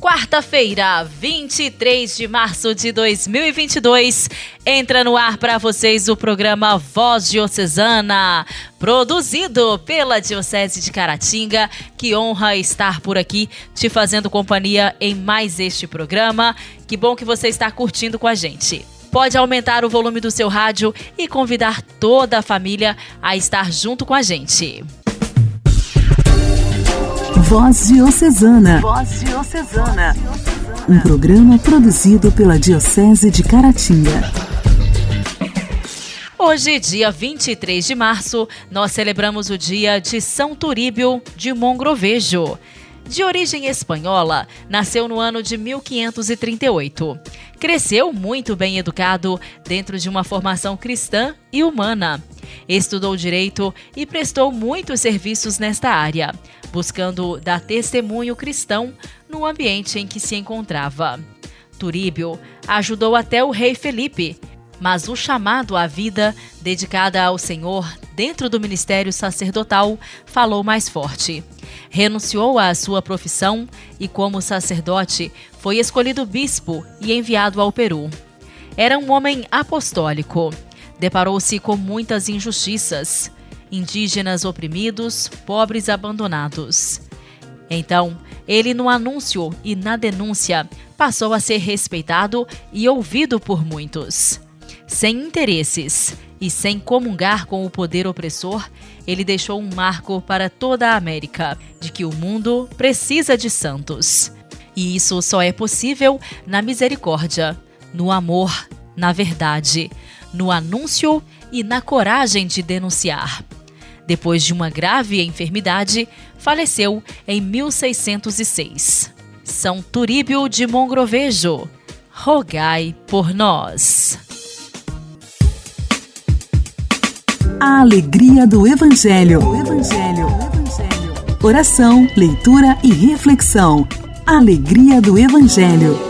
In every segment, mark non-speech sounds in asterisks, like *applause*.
Quarta-feira, 23 de março de 2022, entra no ar para vocês o programa Voz Diocesana, produzido pela Diocese de Caratinga. Que honra estar por aqui te fazendo companhia em mais este programa. Que bom que você está curtindo com a gente pode aumentar o volume do seu rádio e convidar toda a família a estar junto com a gente. Voz Diocesana. Voz Diocesana. Um programa produzido pela Diocese de Caratinga. Hoje, dia 23 de março, nós celebramos o dia de São Turíbio de Mongrovejo. De origem espanhola, nasceu no ano de 1538. Cresceu muito bem educado dentro de uma formação cristã e humana. Estudou direito e prestou muitos serviços nesta área, buscando dar testemunho cristão no ambiente em que se encontrava. Turíbio ajudou até o rei Felipe, mas o chamado à vida dedicada ao Senhor dentro do ministério sacerdotal falou mais forte. Renunciou à sua profissão e, como sacerdote, foi escolhido bispo e enviado ao Peru. Era um homem apostólico. Deparou-se com muitas injustiças indígenas oprimidos, pobres abandonados. Então, ele no anúncio e na denúncia passou a ser respeitado e ouvido por muitos. Sem interesses e sem comungar com o poder opressor, ele deixou um marco para toda a América de que o mundo precisa de santos. E isso só é possível na misericórdia, no amor, na verdade, no anúncio e na coragem de denunciar. Depois de uma grave enfermidade, faleceu em 1606. São Turíbio de Mongrovejo, rogai por nós. A alegria do Evangelho. Evangelho. Evangelho. Oração, leitura e reflexão. Alegria do Evangelho.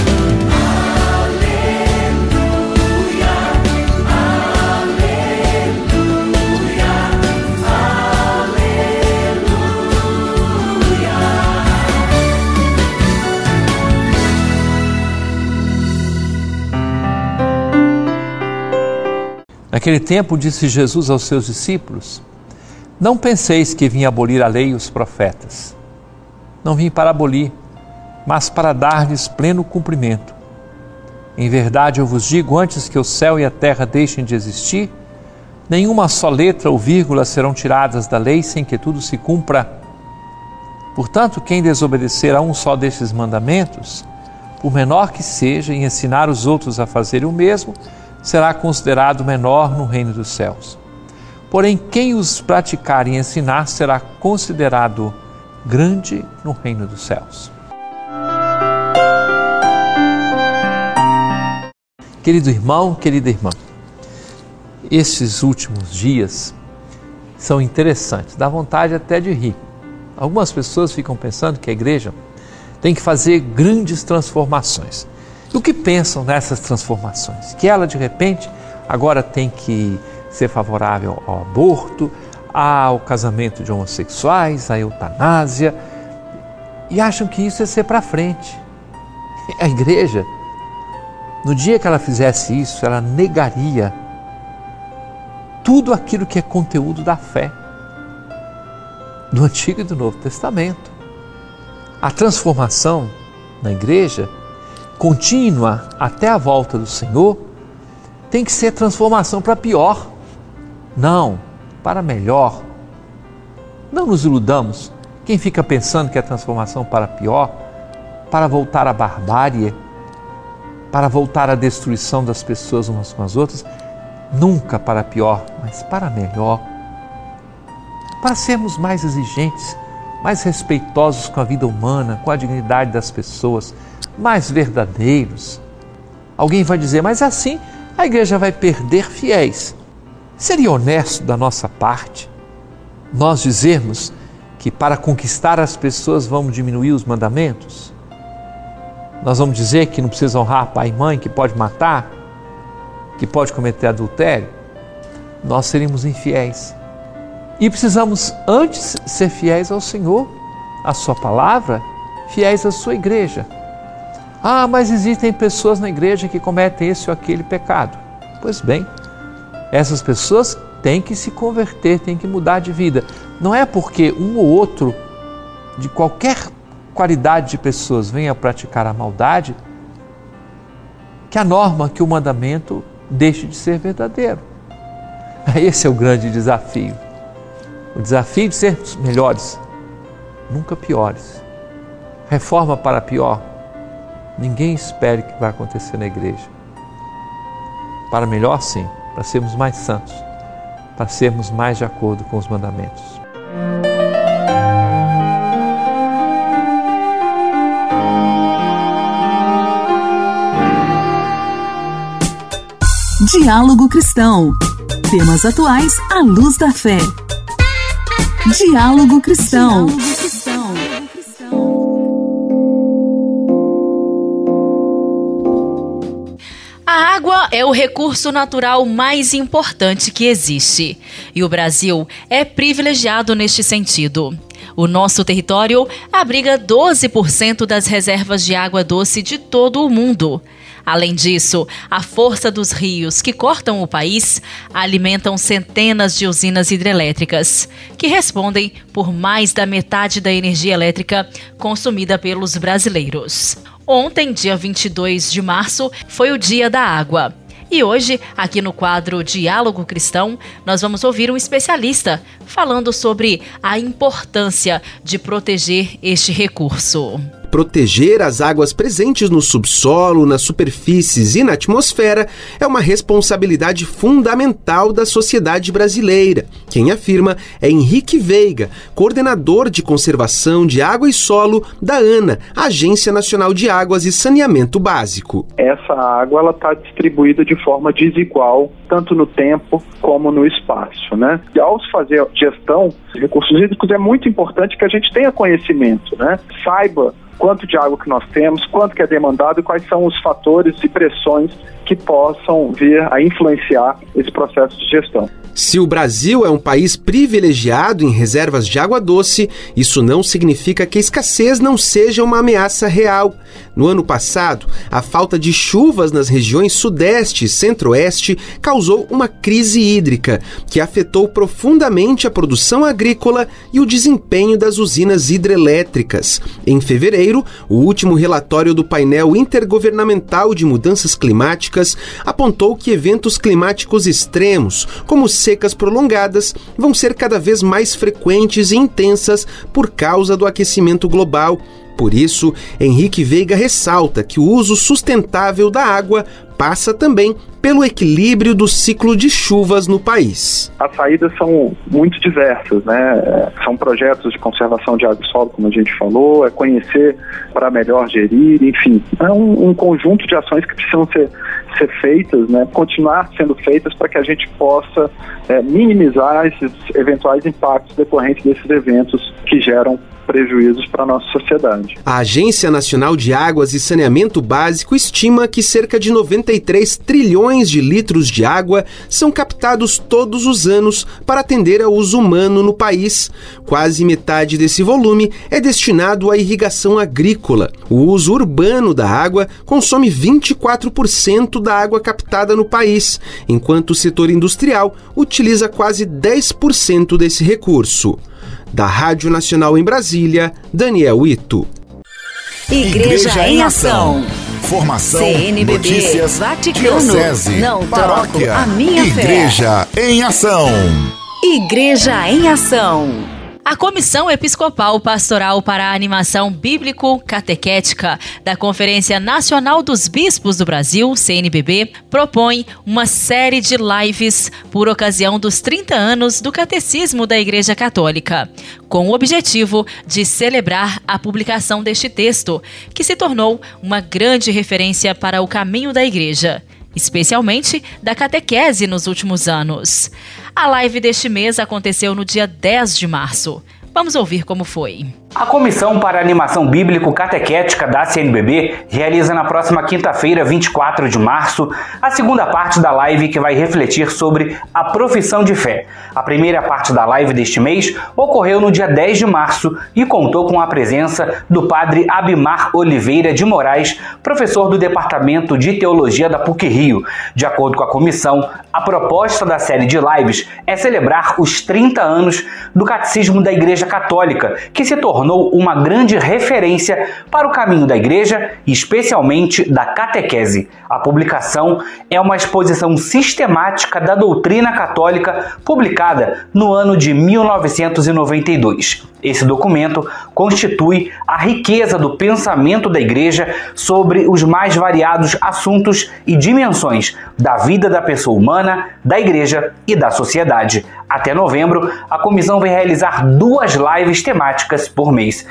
Naquele tempo disse Jesus aos seus discípulos: Não penseis que vim abolir a lei e os profetas. Não vim para abolir, mas para dar-lhes pleno cumprimento. Em verdade eu vos digo: antes que o céu e a terra deixem de existir, nenhuma só letra ou vírgula serão tiradas da lei sem que tudo se cumpra. Portanto, quem desobedecer a um só destes mandamentos, por menor que seja, e ensinar os outros a fazerem o mesmo, será considerado menor no reino dos céus. Porém, quem os praticar e ensinar será considerado grande no reino dos céus. Querido irmão, querida irmã, estes últimos dias são interessantes, dá vontade até de rir. Algumas pessoas ficam pensando que a igreja tem que fazer grandes transformações. E o que pensam nessas transformações? Que ela, de repente, agora tem que ser favorável ao aborto, ao casamento de homossexuais, à eutanásia, e acham que isso é ser para frente. A igreja, no dia que ela fizesse isso, ela negaria tudo aquilo que é conteúdo da fé do Antigo e do Novo Testamento. A transformação na igreja contínua até a volta do Senhor, tem que ser transformação para pior. Não, para melhor. Não nos iludamos. Quem fica pensando que é transformação para pior, para voltar à barbárie, para voltar à destruição das pessoas umas com as outras, nunca para pior, mas para melhor. Para sermos mais exigentes, mais respeitosos com a vida humana, com a dignidade das pessoas, mais verdadeiros. Alguém vai dizer, mas assim a igreja vai perder fiéis. Seria honesto da nossa parte nós dizermos que para conquistar as pessoas vamos diminuir os mandamentos? Nós vamos dizer que não precisa honrar pai e mãe, que pode matar, que pode cometer adultério? Nós seríamos infiéis. E precisamos antes ser fiéis ao Senhor, à Sua palavra, fiéis à Sua igreja. Ah, mas existem pessoas na igreja que cometem esse ou aquele pecado. Pois bem, essas pessoas têm que se converter, têm que mudar de vida. Não é porque um ou outro de qualquer qualidade de pessoas venha praticar a maldade que a norma, que o mandamento deixe de ser verdadeiro. *laughs* Esse é o grande desafio. O desafio de sermos melhores, nunca piores. Reforma para pior. Ninguém espere que vai acontecer na igreja. Para melhor, sim, para sermos mais santos, para sermos mais de acordo com os mandamentos. Diálogo Cristão. Temas atuais à luz da fé. Diálogo Cristão. A o recurso natural mais importante que existe. E o Brasil é privilegiado neste sentido. O nosso território abriga 12% das reservas de água doce de todo o mundo. Além disso, a força dos rios que cortam o país alimentam centenas de usinas hidrelétricas, que respondem por mais da metade da energia elétrica consumida pelos brasileiros. Ontem, dia 22 de março, foi o Dia da Água. E hoje, aqui no quadro Diálogo Cristão, nós vamos ouvir um especialista falando sobre a importância de proteger este recurso. Proteger as águas presentes no subsolo, nas superfícies e na atmosfera é uma responsabilidade fundamental da sociedade brasileira. Quem afirma é Henrique Veiga, coordenador de conservação de água e solo da ANA, Agência Nacional de Águas e Saneamento Básico. Essa água está distribuída de forma desigual, tanto no tempo como no espaço. Né? E ao fazer gestão de recursos hídricos, é muito importante que a gente tenha conhecimento, né? saiba quanto de água que nós temos, quanto que é demandado e quais são os fatores e pressões que possam vir a influenciar esse processo de gestão. Se o Brasil é um país privilegiado em reservas de água doce, isso não significa que a escassez não seja uma ameaça real. No ano passado, a falta de chuvas nas regiões Sudeste e Centro-Oeste causou uma crise hídrica que afetou profundamente a produção agrícola e o desempenho das usinas hidrelétricas. Em fevereiro, o último relatório do painel intergovernamental de mudanças climáticas apontou que eventos climáticos extremos, como secas prolongadas vão ser cada vez mais frequentes e intensas por causa do aquecimento global. Por isso, Henrique Veiga ressalta que o uso sustentável da água passa também pelo equilíbrio do ciclo de chuvas no país. As saídas são muito diversas, né? São projetos de conservação de água e solo, como a gente falou, é conhecer para melhor gerir, enfim, é um, um conjunto de ações que precisam ser ser feitas, né, continuar sendo feitas para que a gente possa é, minimizar esses eventuais impactos decorrentes desses eventos que geram prejuízos para a nossa sociedade. A Agência Nacional de Águas e Saneamento Básico estima que cerca de 93 trilhões de litros de água são captados todos os anos para atender ao uso humano no país. Quase metade desse volume é destinado à irrigação agrícola. O uso urbano da água consome 24% da água captada no país, enquanto o setor industrial utiliza quase 10% desse recurso. Da Rádio Nacional em Brasília, Daniel Ito. Igreja, Igreja em Ação. Formação, CNBB, notícias, Vaticano, diocese, não paróquia, a minha Igreja fé. em Ação. Igreja em Ação. A Comissão Episcopal Pastoral para a Animação Bíblico-Catequética da Conferência Nacional dos Bispos do Brasil, CNBB, propõe uma série de lives por ocasião dos 30 anos do Catecismo da Igreja Católica, com o objetivo de celebrar a publicação deste texto, que se tornou uma grande referência para o caminho da Igreja especialmente da catequese nos últimos anos. A live deste mês aconteceu no dia 10 de março. Vamos ouvir como foi. A Comissão para Animação Bíblico Catequética da CNBB realiza na próxima quinta-feira, 24 de março, a segunda parte da live que vai refletir sobre a profissão de fé. A primeira parte da live deste mês ocorreu no dia 10 de março e contou com a presença do padre Abimar Oliveira de Moraes, professor do Departamento de Teologia da PUC Rio. De acordo com a comissão, a proposta da série de lives é celebrar os 30 anos do Catecismo da Igreja Católica, que se tornou tornou uma grande referência para o caminho da igreja especialmente da catequese. A publicação é uma exposição sistemática da doutrina católica publicada no ano de 1992. Esse documento constitui a riqueza do pensamento da Igreja sobre os mais variados assuntos e dimensões da vida da pessoa humana, da Igreja e da sociedade. Até novembro, a comissão vai realizar duas lives temáticas por mês.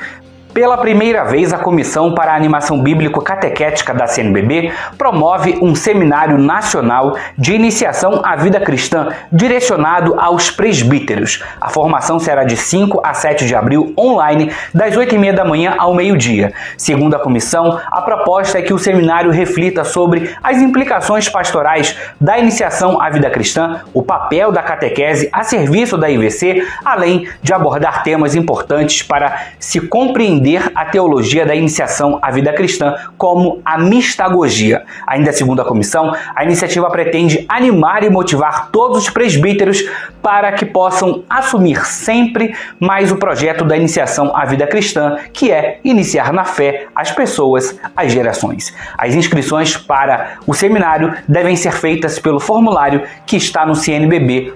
Pela primeira vez, a Comissão para a Animação Bíblico Catequética da CNBB promove um seminário nacional de iniciação à vida cristã direcionado aos presbíteros. A formação será de 5 a 7 de abril, online, das 8 e meia da manhã ao meio-dia. Segundo a comissão, a proposta é que o seminário reflita sobre as implicações pastorais da iniciação à vida cristã, o papel da catequese a serviço da IVC, além de abordar temas importantes para se compreender entender a teologia da iniciação à vida cristã como a mistagogia. Ainda segundo a comissão, a iniciativa pretende animar e motivar todos os presbíteros para que possam assumir sempre mais o projeto da iniciação à vida cristã, que é iniciar na fé as pessoas, as gerações. As inscrições para o seminário devem ser feitas pelo formulário que está no cnbb.org.br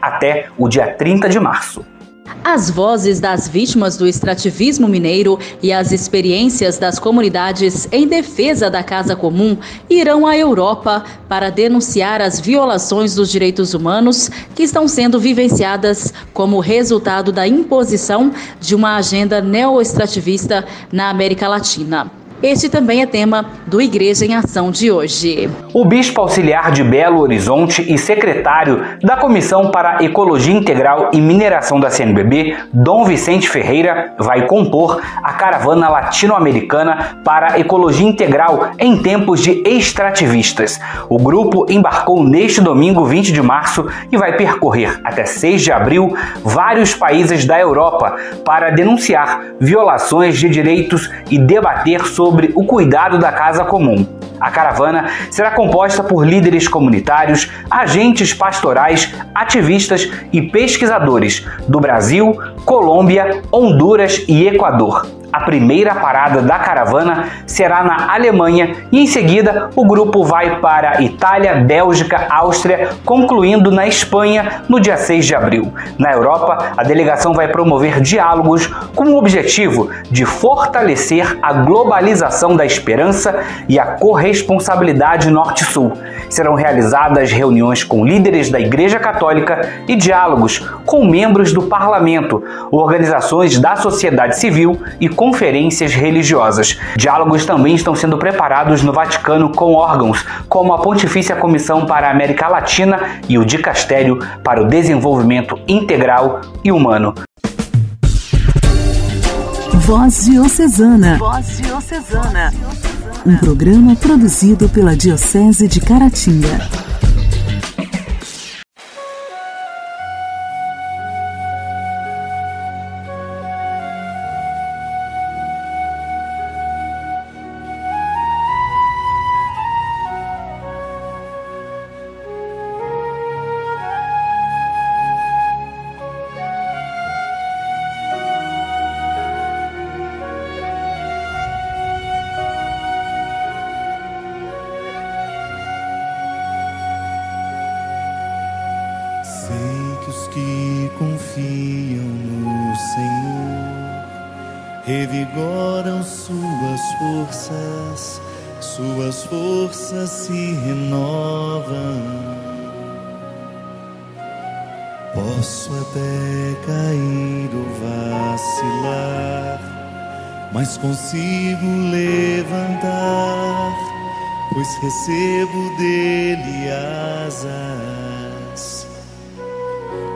até o dia 30 de março. As vozes das vítimas do extrativismo mineiro e as experiências das comunidades em defesa da casa comum irão à Europa para denunciar as violações dos direitos humanos que estão sendo vivenciadas como resultado da imposição de uma agenda neo-extrativista na América Latina. Este também é tema do Igreja em Ação de hoje. O bispo auxiliar de Belo Horizonte e secretário da Comissão para Ecologia Integral e Mineração da CNBB, Dom Vicente Ferreira, vai compor a caravana latino-americana para ecologia integral em tempos de extrativistas. O grupo embarcou neste domingo, 20 de março, e vai percorrer até 6 de abril vários países da Europa para denunciar violações de direitos e debater sobre sobre o cuidado da casa comum. A caravana será composta por líderes comunitários, agentes pastorais, ativistas e pesquisadores do Brasil, Colômbia, Honduras e Equador. A primeira parada da caravana será na Alemanha e em seguida o grupo vai para Itália, Bélgica, Áustria, concluindo na Espanha no dia 6 de abril. Na Europa, a delegação vai promover diálogos com o objetivo de fortalecer a globalização da esperança e a corresponsabilidade norte-sul. Serão realizadas reuniões com líderes da Igreja Católica e diálogos com membros do parlamento, organizações da sociedade civil e conferências religiosas. Diálogos também estão sendo preparados no Vaticano com órgãos como a Pontifícia Comissão para a América Latina e o Dicastério para o Desenvolvimento Integral e Humano. Voz Diocesana. Voz Diocesana. Um programa produzido pela Diocese de Caratinga. Revigoram suas forças, suas forças se renovam. Posso até cair ou vacilar, mas consigo levantar pois recebo dele asas.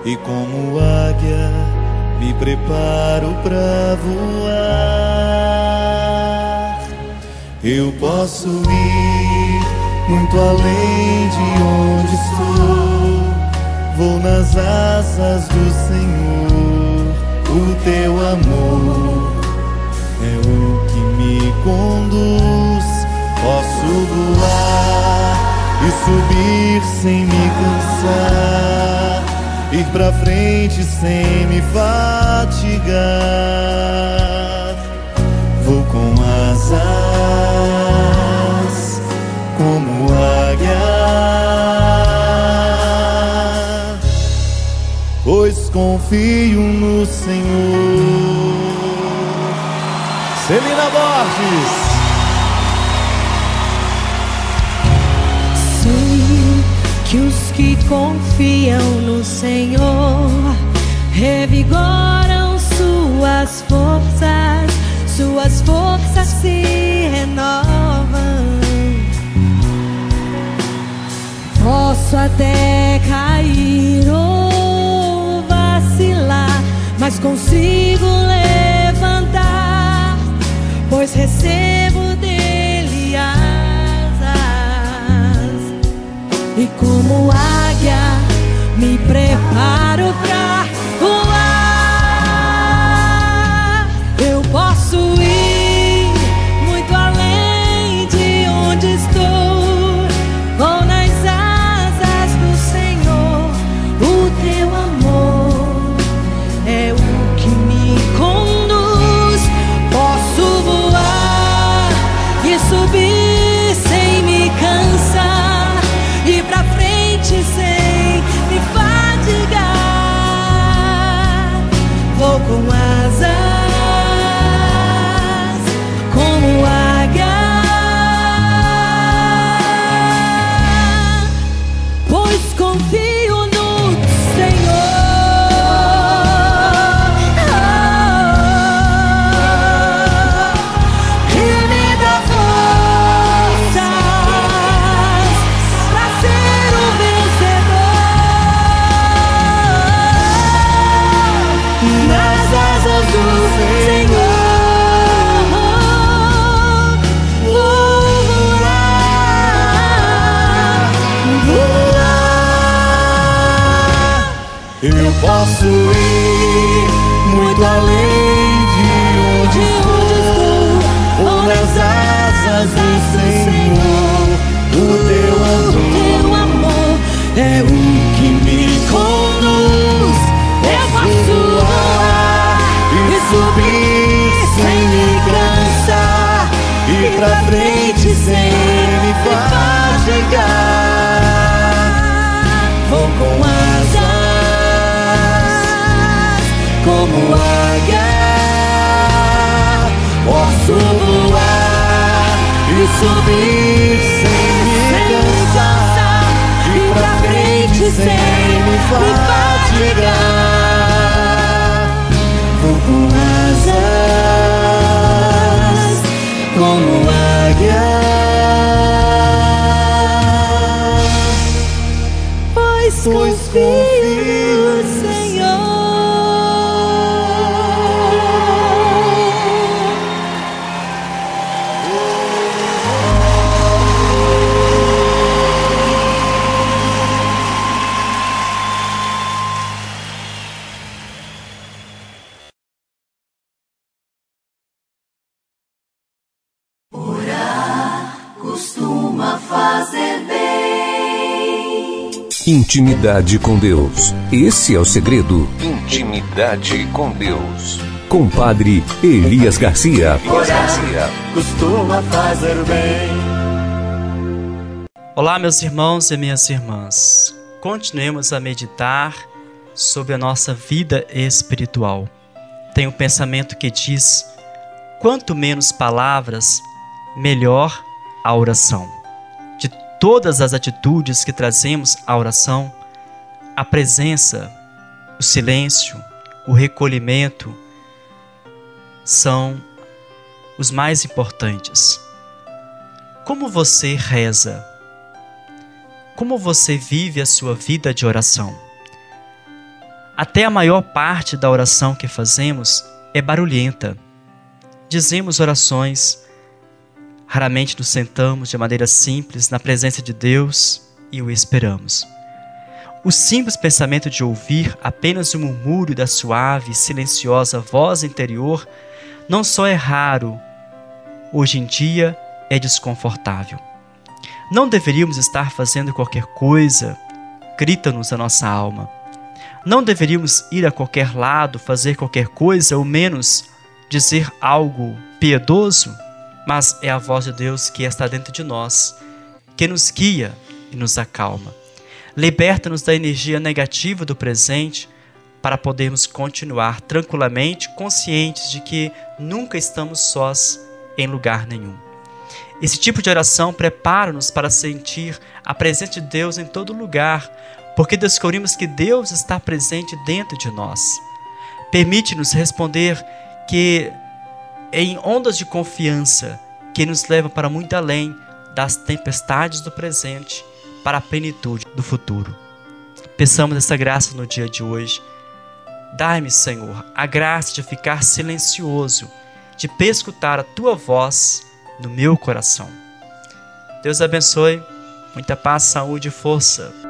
E como águia, me preparo para voar. Eu posso ir muito além de onde estou. Vou nas asas do Senhor, o teu amor é o que me conduz. Posso voar e subir sem me cansar, ir pra frente sem me fatigar. Vou com asas como águia, pois confio no Senhor. Celina Borges. Sei que os que confiam no Senhor Posso até cair ou vacilar, mas consigo levantar, pois recebo dele asas. E como águia, me preparo pra Eu posso ir muito além de onde estou. Vou nas asas do Senhor. O teu amor Teu amor é o que me conduz. Eu posso voar e subir sem me cansar. Ir pra frente sem me fatigar. Vou com asas águia. Posso voar e subir sem me cansar. Ir pra frente sem me fatigar. Vou com como águia. Pois confio Intimidade com Deus. Esse é o segredo. Intimidade com Deus. Compadre Elias Garcia. Elias Garcia. Costuma fazer bem. Olá, meus irmãos e minhas irmãs. Continuemos a meditar sobre a nossa vida espiritual. Tem um pensamento que diz: quanto menos palavras, melhor a oração. Todas as atitudes que trazemos à oração, a presença, o silêncio, o recolhimento são os mais importantes. Como você reza? Como você vive a sua vida de oração? Até a maior parte da oração que fazemos é barulhenta. Dizemos orações, raramente nos sentamos de maneira simples na presença de Deus e o esperamos. O simples pensamento de ouvir apenas o murmúrio da suave e silenciosa voz interior não só é raro, hoje em dia é desconfortável. Não deveríamos estar fazendo qualquer coisa, grita-nos a nossa alma. Não deveríamos ir a qualquer lado, fazer qualquer coisa, ou menos dizer algo piedoso, mas é a voz de Deus que está dentro de nós, que nos guia e nos acalma. Liberta-nos da energia negativa do presente para podermos continuar tranquilamente, conscientes de que nunca estamos sós em lugar nenhum. Esse tipo de oração prepara-nos para sentir a presença de Deus em todo lugar, porque descobrimos que Deus está presente dentro de nós. Permite-nos responder que em ondas de confiança que nos levam para muito além das tempestades do presente para a plenitude do futuro. Peçamos essa graça no dia de hoje. Dai-me, Senhor, a graça de ficar silencioso, de pescutar a tua voz no meu coração. Deus abençoe, muita paz, saúde e força.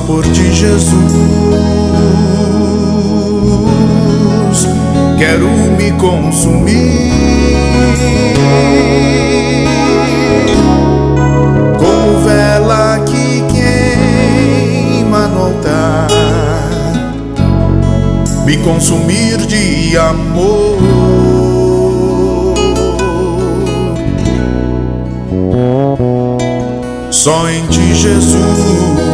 Por ti, Jesus, quero me consumir. Como vela que queima no altar, me consumir de amor. Só em ti, Jesus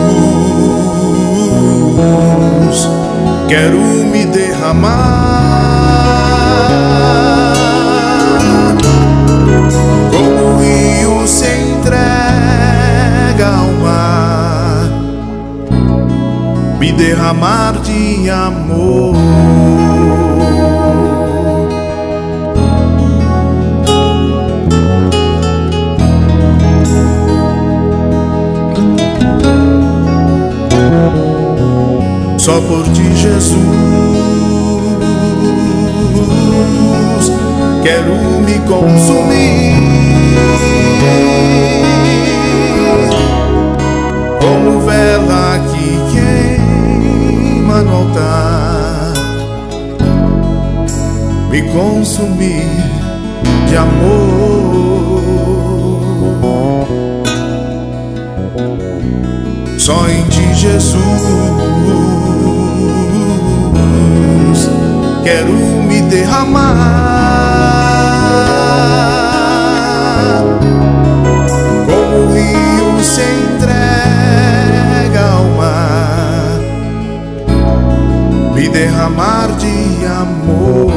quero me derramar como o rio se entrega ao mar, me derramar de amor. Só por ti, Jesus, quero me consumir. Como vela que queima no altar, me consumir de amor. Só em ti, Jesus quero me derramar como o rio se entrega ao mar, me derramar de amor.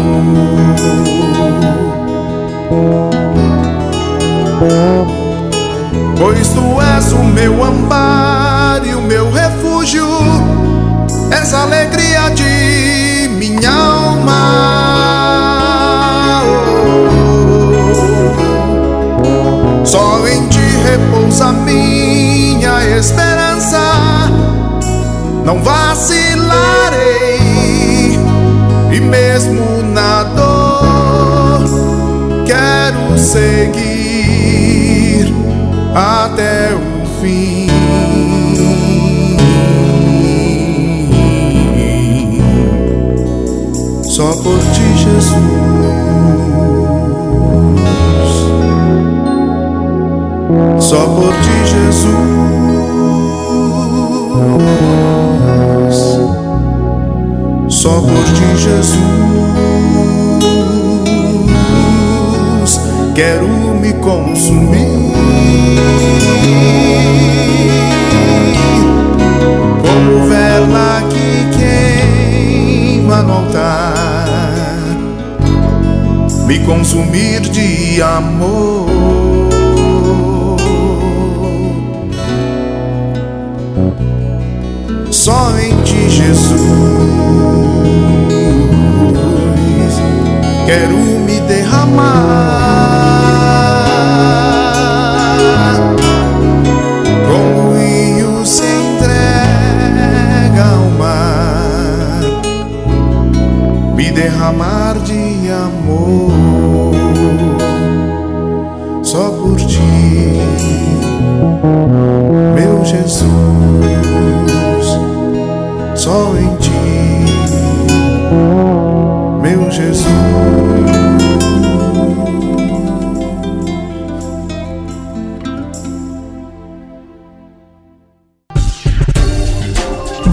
Pois tu és o meu amparo e o meu refúgio, és a alegria de não vacilarei, e mesmo na dor quero seguir até o fim. Só por ti, Jesus. Só por ti, Jesus. só por ti, Jesus. Quero me consumir. Como vela que queima no altar, me consumir de amor. só em Jesus quero me derramar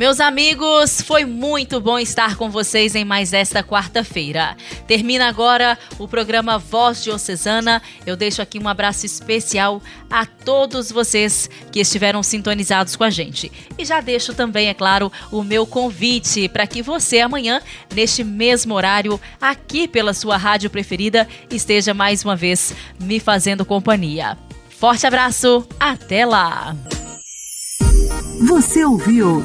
Meus amigos, foi muito bom estar com vocês em mais esta quarta-feira. Termina agora o programa Voz Diocesana. Eu deixo aqui um abraço especial a todos vocês que estiveram sintonizados com a gente. E já deixo também, é claro, o meu convite para que você amanhã, neste mesmo horário, aqui pela sua rádio preferida, esteja mais uma vez me fazendo companhia. Forte abraço, até lá! Você ouviu